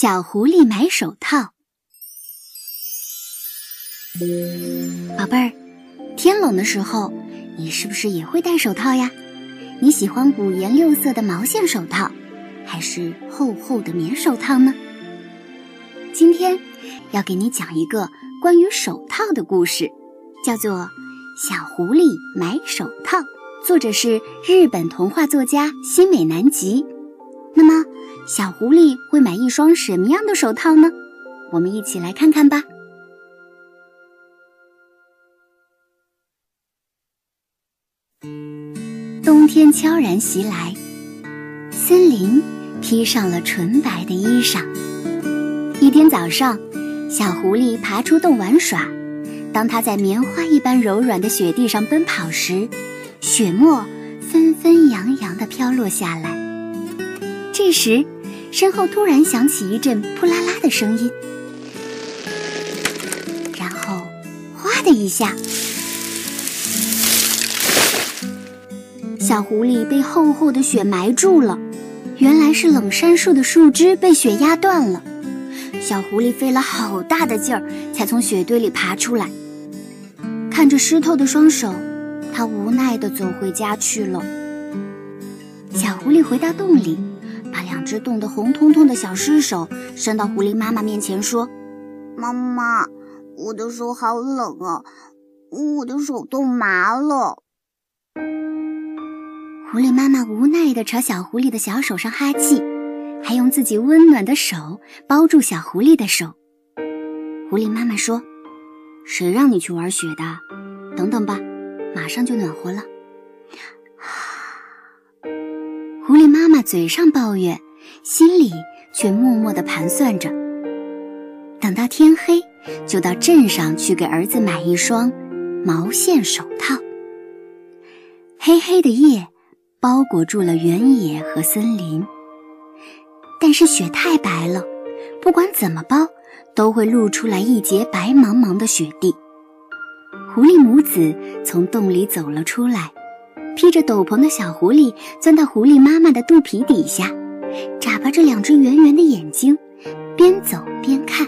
小狐狸买手套。宝贝儿，天冷的时候，你是不是也会戴手套呀？你喜欢五颜六色的毛线手套，还是厚厚的棉手套呢？今天要给你讲一个关于手套的故事，叫做《小狐狸买手套》，作者是日本童话作家新美南吉。那么，小狐狸会买一双什么样的手套呢？我们一起来看看吧。冬天悄然袭来，森林披上了纯白的衣裳。一天早上，小狐狸爬出洞玩耍。当它在棉花一般柔软的雪地上奔跑时，雪沫纷纷扬扬地飘落下来。这时，身后突然响起一阵扑啦啦的声音，然后，哗的一下，小狐狸被厚厚的雪埋住了。原来是冷杉树的树枝被雪压断了。小狐狸费了好大的劲儿，才从雪堆里爬出来。看着湿透的双手，它无奈地走回家去了。小狐狸回到洞里，只冻得红彤彤的小尸手伸到狐狸妈妈面前，说：“妈妈，我的手好冷啊，我的手冻麻了。”狐狸妈妈无奈地朝小狐狸的小手上哈气。还用自己温暖的手包住小狐狸的手。狐狸妈妈说：“谁让你去玩雪的？等等吧，马上就暖和了。” 狐狸妈妈嘴上抱怨，心里却默默地盘算着：等到天黑，就到镇上去给儿子买一双毛线手套。黑黑的夜包裹住了原野和森林。但是雪太白了，不管怎么包，都会露出来一截白茫茫的雪地。狐狸母子从洞里走了出来，披着斗篷的小狐狸钻到狐狸妈妈的肚皮底下，眨巴着两只圆圆的眼睛，边走边看。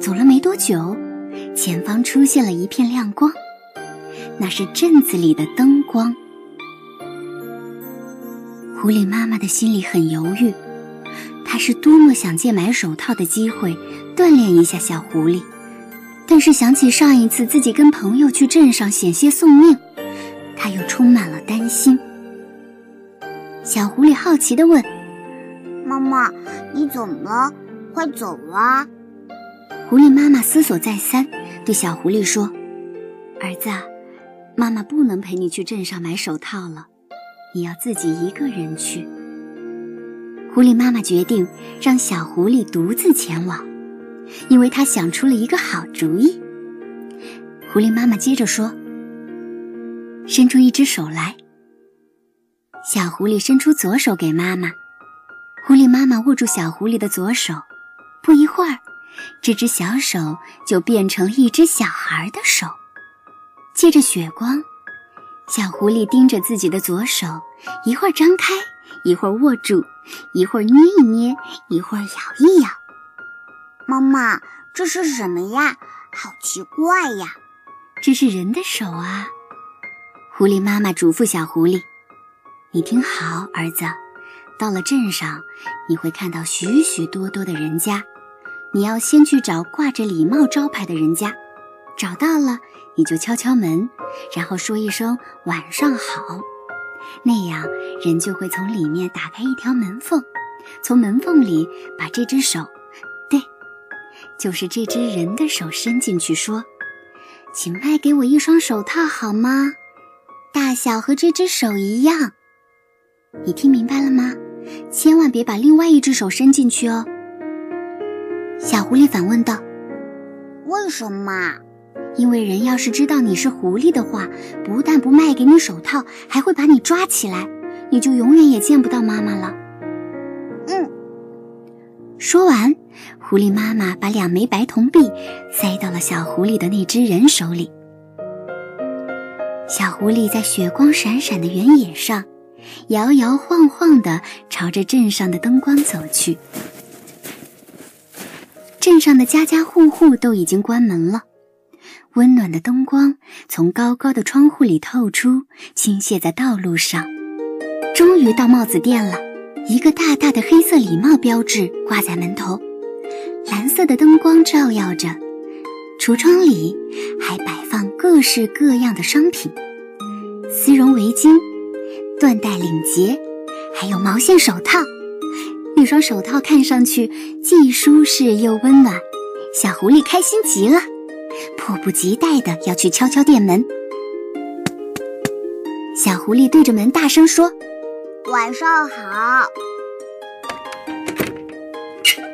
走了没多久，前方出现了一片亮光，那是镇子里的灯光。狐狸妈妈的心里很犹豫。她是多么想借买手套的机会锻炼一下小狐狸，但是想起上一次自己跟朋友去镇上险些送命，她又充满了担心。小狐狸好奇地问：“妈妈，你怎么了？快走啊！”狐狸妈妈思索再三，对小狐狸说：“儿子，妈妈不能陪你去镇上买手套了，你要自己一个人去。”狐狸妈妈决定让小狐狸独自前往，因为她想出了一个好主意。狐狸妈妈接着说：“伸出一只手来。”小狐狸伸出左手给妈妈，狐狸妈妈握住小狐狸的左手，不一会儿，这只小手就变成一只小孩的手。借着雪光，小狐狸盯着自己的左手，一会儿张开。一会儿握住，一会儿捏一捏，一会儿咬一咬。妈妈，这是什么呀？好奇怪呀！这是人的手啊！狐狸妈妈嘱咐小狐狸：“你听好，儿子，到了镇上，你会看到许许多多的人家，你要先去找挂着礼帽招牌的人家，找到了，你就敲敲门，然后说一声晚上好。”那样，人就会从里面打开一条门缝，从门缝里把这只手，对，就是这只人的手伸进去，说：“请卖给我一双手套好吗？大小和这只手一样。”你听明白了吗？千万别把另外一只手伸进去哦。小狐狸反问道：“为什么？”因为人要是知道你是狐狸的话，不但不卖给你手套，还会把你抓起来，你就永远也见不到妈妈了。嗯。说完，狐狸妈妈把两枚白铜币塞到了小狐狸的那只人手里。小狐狸在雪光闪闪的原野上，摇摇晃晃地朝着镇上的灯光走去。镇上的家家户户都已经关门了，温暖的灯光从高高的窗户里透出，倾泻在道路上。终于到帽子店了，一个大大的黑色礼帽标志挂在门头，蓝色的灯光照耀着，橱窗里还摆放各式各样的商品：丝绒围巾、缎带领结，还有毛线手套。那双手套看上去既舒适又温暖，小狐狸开心极了，迫不及待的要去敲敲店门。小狐狸对着门大声说：“晚上好。”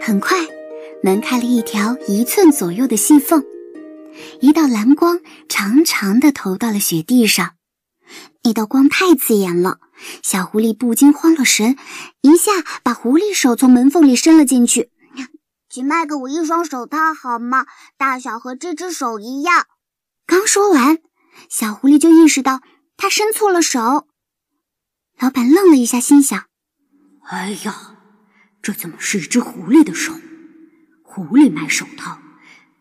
很快，门开了一条一寸左右的细缝，一道蓝光长长的投到了雪地上。那道光太刺眼了。小狐狸不禁慌了神，一下把狐狸手从门缝里伸了进去。请卖给我一双手套好吗？大小和这只手一样。刚说完，小狐狸就意识到他伸错了手。老板愣了一下，心想：“哎呀，这怎么是一只狐狸的手？狐狸卖手套，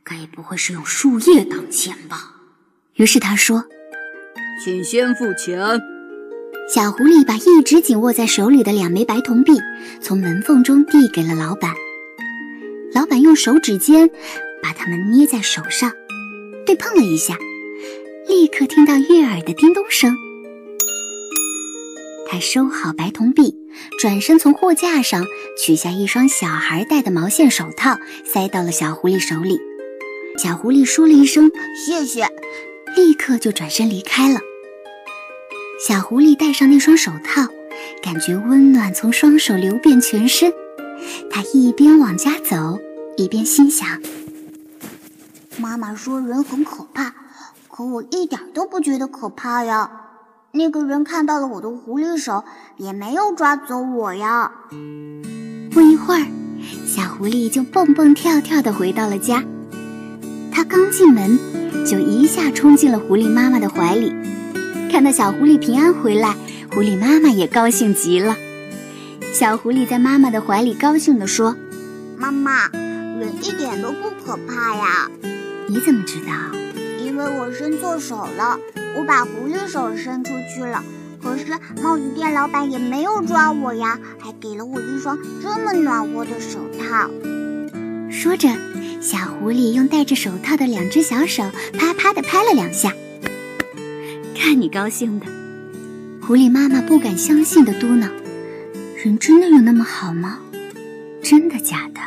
该不会是用树叶当钱吧？”于是他说：“请先付钱。”小狐狸把一直紧握在手里的两枚白铜币从门缝中递给了老板，老板用手指尖把它们捏在手上，对碰了一下，立刻听到悦耳的叮咚声。他收好白铜币，转身从货架上取下一双小孩戴的毛线手套，塞到了小狐狸手里。小狐狸说了一声谢谢，立刻就转身离开了。小狐狸戴上那双手套，感觉温暖从双手流遍全身。它一边往家走，一边心想：“妈妈说人很可怕，可我一点都不觉得可怕呀。那个人看到了我的狐狸手，也没有抓走我呀。”不一会儿，小狐狸就蹦蹦跳跳地回到了家。它刚进门，就一下冲进了狐狸妈妈的怀里。看到小狐狸平安回来，狐狸妈妈也高兴极了。小狐狸在妈妈的怀里高兴地说：“妈妈，人一点都不可怕呀。”你怎么知道？因为我伸错手了，我把狐狸手伸出去了。可是帽子店老板也没有抓我呀，还给了我一双这么暖和的手套。说着，小狐狸用戴着手套的两只小手啪啪地拍了两下。看你高兴的，狐狸妈妈不敢相信的嘟囔：“人真的有那么好吗？真的假的？”